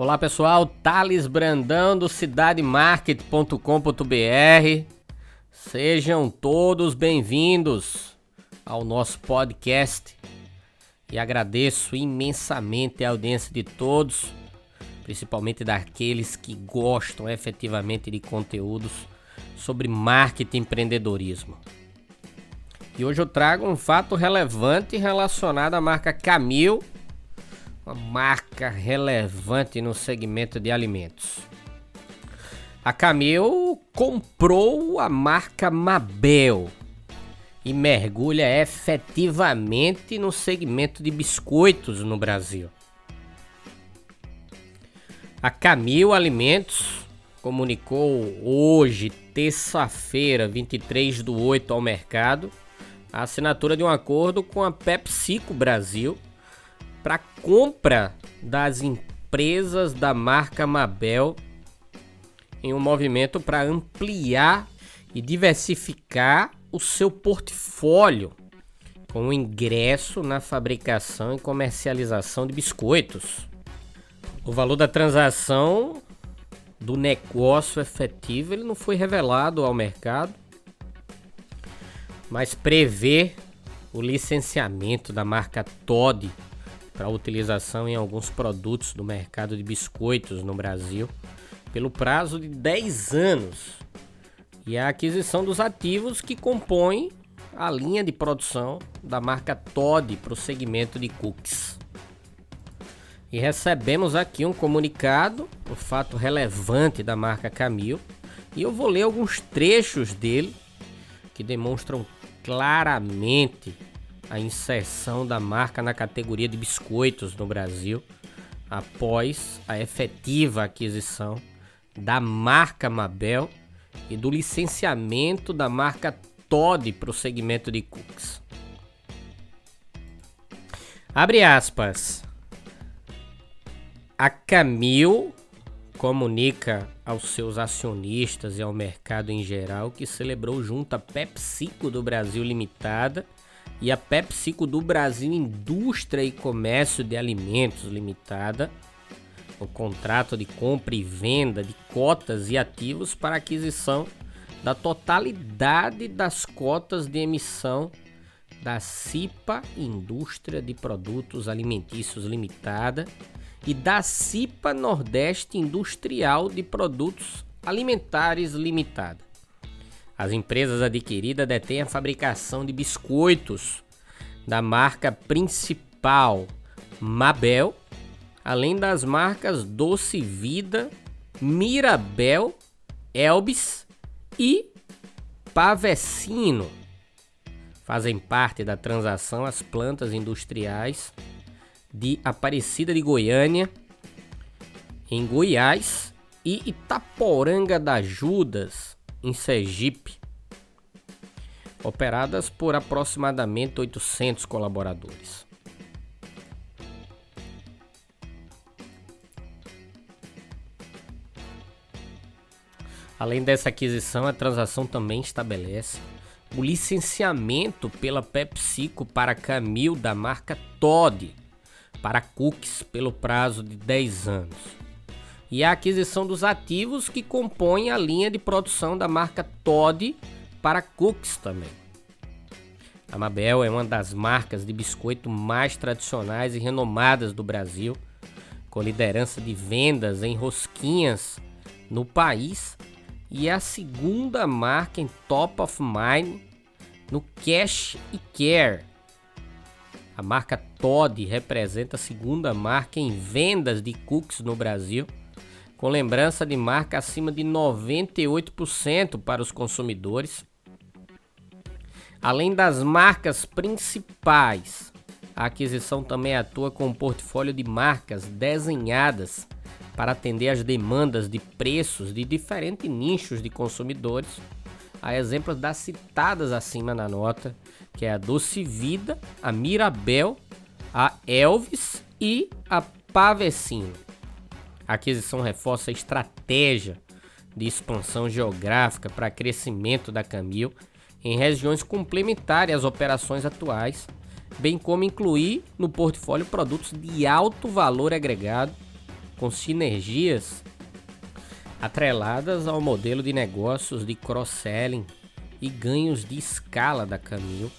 Olá pessoal, Thales Brandão do cidademarket.com.br. Sejam todos bem-vindos ao nosso podcast e agradeço imensamente a audiência de todos, principalmente daqueles que gostam efetivamente de conteúdos sobre marketing e empreendedorismo. E hoje eu trago um fato relevante relacionado à marca Camil uma marca relevante no segmento de alimentos. A Camil comprou a marca Mabel e mergulha efetivamente no segmento de biscoitos no Brasil. A Camil Alimentos comunicou hoje, terça-feira, 23 do 8, ao mercado, a assinatura de um acordo com a PepsiCo Brasil para compra das empresas da marca Mabel em um movimento para ampliar e diversificar o seu portfólio com ingresso na fabricação e comercialização de biscoitos. O valor da transação do negócio efetivo ele não foi revelado ao mercado, mas prevê o licenciamento da marca Todd para utilização em alguns produtos do mercado de biscoitos no Brasil pelo prazo de 10 anos e a aquisição dos ativos que compõem a linha de produção da marca Todd para o segmento de cookies. E recebemos aqui um comunicado, o um fato relevante da marca Camil, e eu vou ler alguns trechos dele que demonstram claramente a inserção da marca na categoria de biscoitos no Brasil, após a efetiva aquisição da marca Mabel e do licenciamento da marca Todd para o segmento de cookies. Abre aspas. A Camil comunica aos seus acionistas e ao mercado em geral que celebrou junto a PepsiCo do Brasil Limitada e a PepsiCo do Brasil Indústria e Comércio de Alimentos Limitada o contrato de compra e venda de cotas e ativos para aquisição da totalidade das cotas de emissão da CIPA Indústria de Produtos Alimentícios Limitada e da CIPA Nordeste Industrial de Produtos Alimentares Limitada. As empresas adquiridas detêm a fabricação de biscoitos da marca principal Mabel, além das marcas Doce Vida, Mirabel, Elbis e Pavecino. Fazem parte da transação as plantas industriais de Aparecida de Goiânia, em Goiás, e Itaporanga das Judas, em Sergipe, operadas por aproximadamente 800 colaboradores. Além dessa aquisição, a transação também estabelece o licenciamento pela PepsiCo para Camil da marca Todd para cookies pelo prazo de 10 anos e a aquisição dos ativos que compõem a linha de produção da marca Todd para cookies também. A Mabel é uma das marcas de biscoito mais tradicionais e renomadas do Brasil, com liderança de vendas em rosquinhas no país e é a segunda marca em top of mind no cash e care. A marca Todd representa a segunda marca em vendas de cookies no Brasil com lembrança de marca acima de 98% para os consumidores. Além das marcas principais, a aquisição também atua com um portfólio de marcas desenhadas para atender às demandas de preços de diferentes nichos de consumidores, a exemplos das citadas acima na nota, que é a Doce Vida, a Mirabel, a Elvis e a Pavecino. A aquisição reforça a estratégia de expansão geográfica para crescimento da Camil em regiões complementares às operações atuais, bem como incluir no portfólio produtos de alto valor agregado com sinergias atreladas ao modelo de negócios de cross-selling e ganhos de escala da Camil.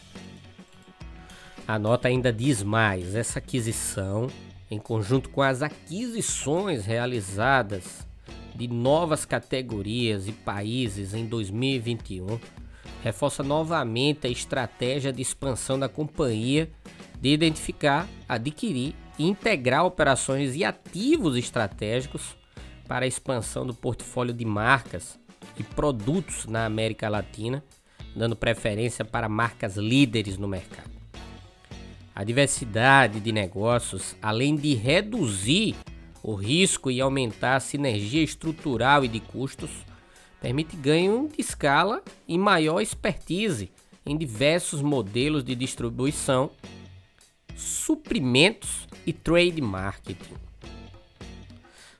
A nota ainda diz mais: essa aquisição, em conjunto com as aquisições realizadas de novas categorias e países em 2021, reforça novamente a estratégia de expansão da companhia de identificar, adquirir e integrar operações e ativos estratégicos para a expansão do portfólio de marcas e produtos na América Latina, dando preferência para marcas líderes no mercado. A diversidade de negócios, além de reduzir o risco e aumentar a sinergia estrutural e de custos, permite ganho de escala e maior expertise em diversos modelos de distribuição suprimentos e trade marketing.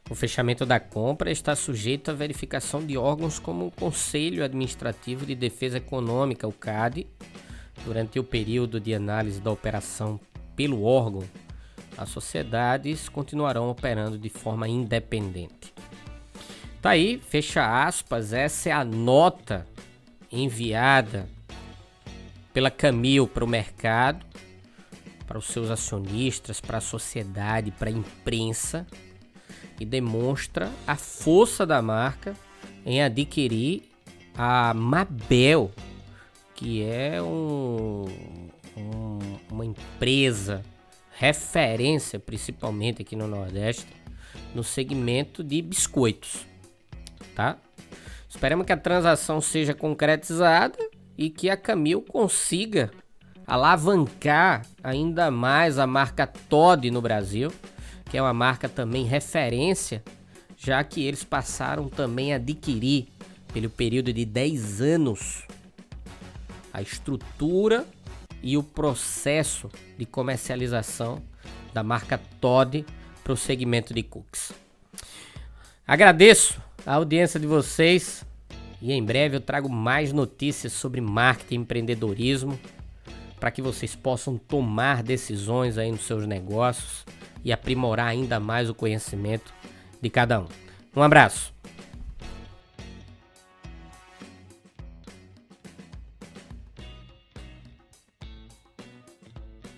O fechamento da compra está sujeito à verificação de órgãos como o Conselho Administrativo de Defesa Econômica, o CAD, durante o período de análise da operação pelo órgão. As sociedades continuarão operando de forma independente. Tá aí, fecha aspas, essa é a nota enviada pela Camil para o mercado para os seus acionistas, para a sociedade, para a imprensa e demonstra a força da marca em adquirir a Mabel, que é um, um, uma empresa referência, principalmente aqui no Nordeste, no segmento de biscoitos, tá? Esperamos que a transação seja concretizada e que a Camil consiga alavancar ainda mais a marca Todd no Brasil, que é uma marca também referência, já que eles passaram também a adquirir, pelo período de 10 anos, a estrutura e o processo de comercialização da marca Todd para o segmento de cookies. Agradeço a audiência de vocês e em breve eu trago mais notícias sobre marketing e empreendedorismo para que vocês possam tomar decisões aí nos seus negócios e aprimorar ainda mais o conhecimento de cada um. Um abraço.